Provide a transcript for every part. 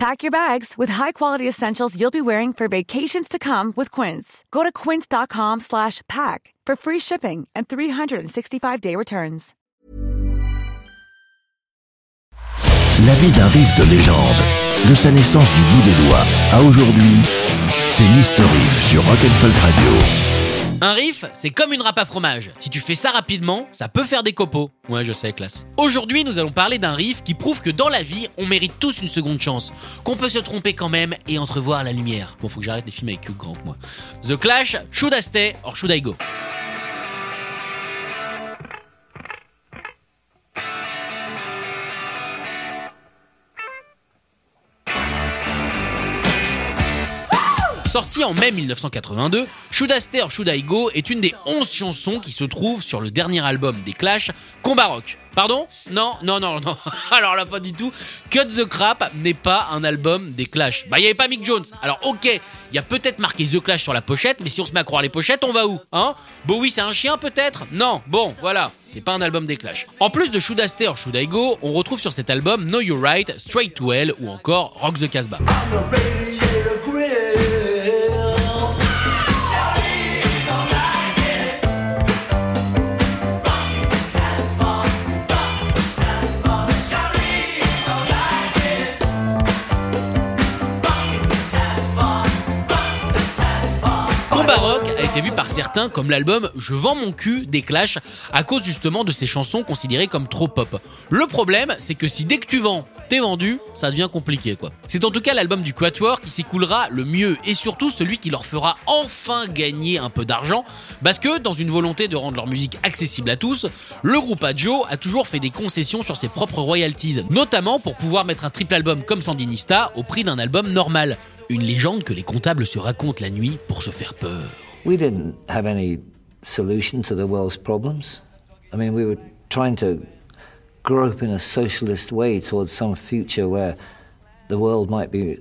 Pack your bags with high-quality essentials you'll be wearing for vacations to come with Quince. Go to quince.com slash pack for free shipping and 365-day returns. La vie d'un riff de légende, de sa naissance du bout des doigts à aujourd'hui, c'est l'History sur Rock'n'Folk Radio. Un riff, c'est comme une râpe à fromage. Si tu fais ça rapidement, ça peut faire des copeaux. Ouais, je sais, classe. Aujourd'hui, nous allons parler d'un riff qui prouve que dans la vie, on mérite tous une seconde chance, qu'on peut se tromper quand même et entrevoir la lumière. Bon, faut que j'arrête les films avec Hugh Grant, moi. The Clash, Should I Stay or Should I Go? Sorti en mai 1982, Should I or Go est une des 11 chansons qui se trouvent sur le dernier album des Clash, Combat Rock. Pardon? Non, non, non, non. Alors là, pas du tout. Cut the Crap n'est pas un album des Clash. Bah, il n'y avait pas Mick Jones. Alors, ok, il y a peut-être marqué The Clash sur la pochette, mais si on se met à croire les pochettes, on va où? Hein? Bowie, c'est un chien peut-être? Non, bon, voilà. C'est pas un album des Clash. En plus de Should I or Go, on retrouve sur cet album Know You're Right, Straight to Hell ou encore Rock the Casbah. Été vu par certains comme l'album Je vends mon cul des Clash à cause justement de ces chansons considérées comme trop pop. Le problème, c'est que si dès que tu vends, t'es vendu, ça devient compliqué quoi. C'est en tout cas l'album du Quatuor qui s'écoulera le mieux et surtout celui qui leur fera enfin gagner un peu d'argent parce que dans une volonté de rendre leur musique accessible à tous, le groupe Adjo a toujours fait des concessions sur ses propres royalties, notamment pour pouvoir mettre un triple album comme Sandinista au prix d'un album normal. Une légende que les comptables se racontent la nuit pour se faire peur. We didn't have any solution to the world's problems. I mean, we were trying to grope in a socialist way towards some future where the world might be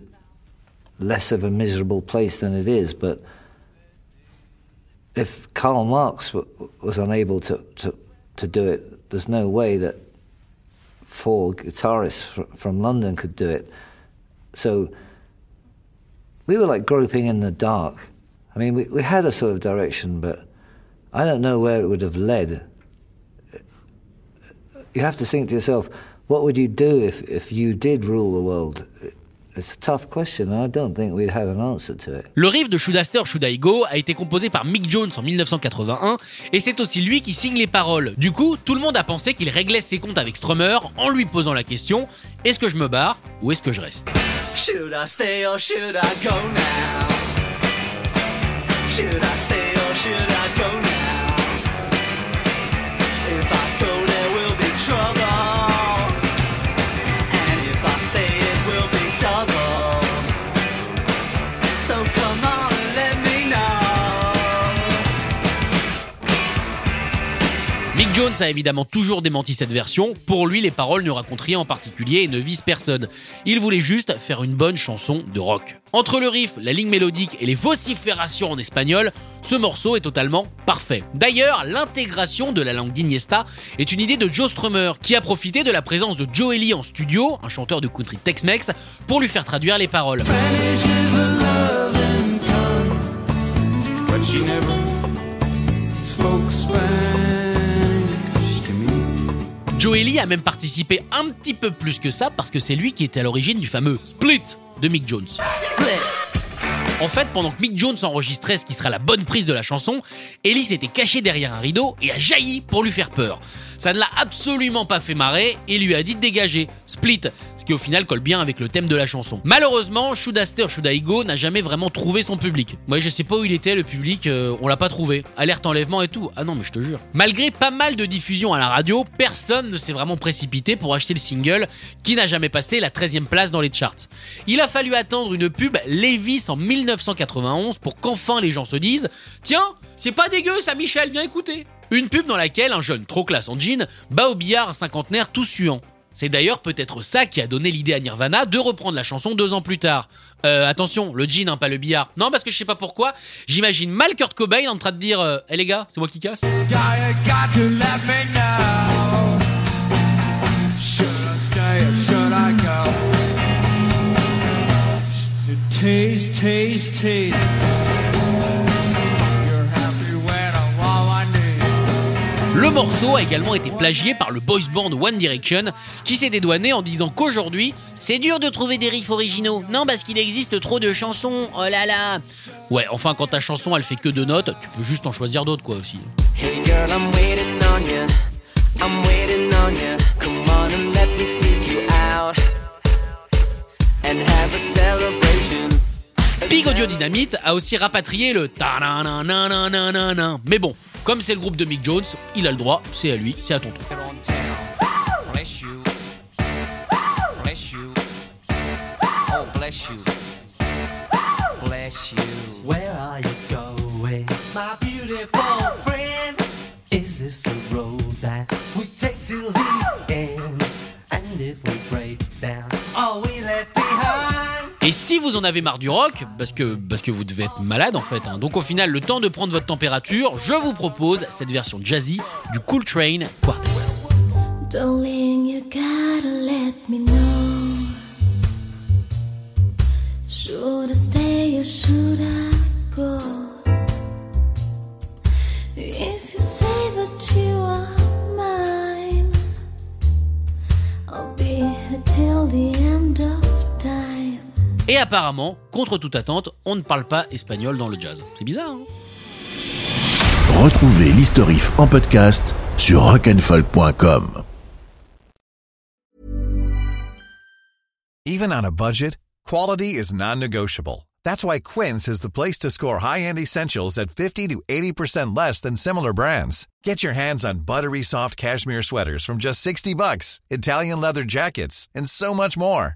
less of a miserable place than it is. But if Karl Marx was unable to, to, to do it, there's no way that four guitarists from London could do it. So we were like groping in the dark. I mean, we, we had a sort of direction, but I don't know where it would have led. You have to think to yourself, what would you do if, if you did rule the world? It's a tough question, and I don't think we'd had an answer to it. Le riff de Should I Stay or Should I Go a été composé par Mick Jones en 1981 et c'est aussi lui qui signe les paroles. Du coup, tout le monde a pensé qu'il réglait ses comptes avec Strummer en lui posant la question est-ce que je me barre ou est-ce que je reste? Should I stay or should I go now? Should I stay or should I go now? A évidemment toujours démenti cette version. Pour lui, les paroles ne racontent rien en particulier et ne visent personne. Il voulait juste faire une bonne chanson de rock. Entre le riff, la ligne mélodique et les vociférations en espagnol, ce morceau est totalement parfait. D'ailleurs, l'intégration de la langue d'Iniesta est une idée de Joe Strummer, qui a profité de la présence de Joe Ellie en studio, un chanteur de country Tex-Mex, pour lui faire traduire les paroles. Ellie a même participé un petit peu plus que ça parce que c'est lui qui était à l'origine du fameux Split de Mick Jones. En fait, pendant que Mick Jones enregistrait ce qui sera la bonne prise de la chanson, Ellie s'était cachée derrière un rideau et a jailli pour lui faire peur. Ça ne l'a absolument pas fait marrer et lui a dit de dégager, split, ce qui au final colle bien avec le thème de la chanson. Malheureusement, Should I Stay Should I Go n'a jamais vraiment trouvé son public. Moi, je sais pas où il était le public, euh, on l'a pas trouvé. Alerte enlèvement et tout. Ah non, mais je te jure. Malgré pas mal de diffusions à la radio, personne ne s'est vraiment précipité pour acheter le single qui n'a jamais passé la 13e place dans les charts. Il a fallu attendre une pub Levis en 1991 pour qu'enfin les gens se disent Tiens, c'est pas dégueu ça, Michel, viens écouter. Une pub dans laquelle un jeune trop classe en jean bat au billard un cinquantenaire tout suant. C'est d'ailleurs peut-être ça qui a donné l'idée à Nirvana de reprendre la chanson deux ans plus tard. Euh, attention, le jean, hein, pas le billard. Non, parce que je sais pas pourquoi, j'imagine mal Kurt Cobain en train de dire euh, Eh les gars, c'est moi qui casse ». Le morceau a également été plagié par le boys band One Direction, qui s'est dédouané en disant qu'aujourd'hui, c'est dur de trouver des riffs originaux. Non, parce qu'il existe trop de chansons. Oh là là. Ouais, enfin, quand ta chanson elle fait que deux notes, tu peux juste en choisir d'autres quoi aussi. Hey girl, I'm waiting on you. I'm waiting on you. Come on and let me sneak you out. And have a celebration. Big Audio Dynamite a aussi rapatrié le ta Mais bon, comme c'est le groupe de Mick Jones, il a le droit, c'est à lui, c'est à ton tour. Where are you going, my beautiful en avez marre du rock, parce que, parce que vous devez être malade en fait, hein, donc au final le temps de prendre votre température, je vous propose cette version jazzy du Cool Train Quartet. Darling, you gotta let me know. Apparemment, contre toute attente, on ne parle pas espagnol dans le jazz. C'est bizarre, hein Retrouvez l'historif en podcast sur rock'n'folk.com. Even on a budget, quality is non-negotiable. That's why Quince is the place to score high-end essentials at 50 to 80% less than similar brands. Get your hands on buttery soft cashmere sweaters from just 60 bucks, Italian leather jackets, and so much more.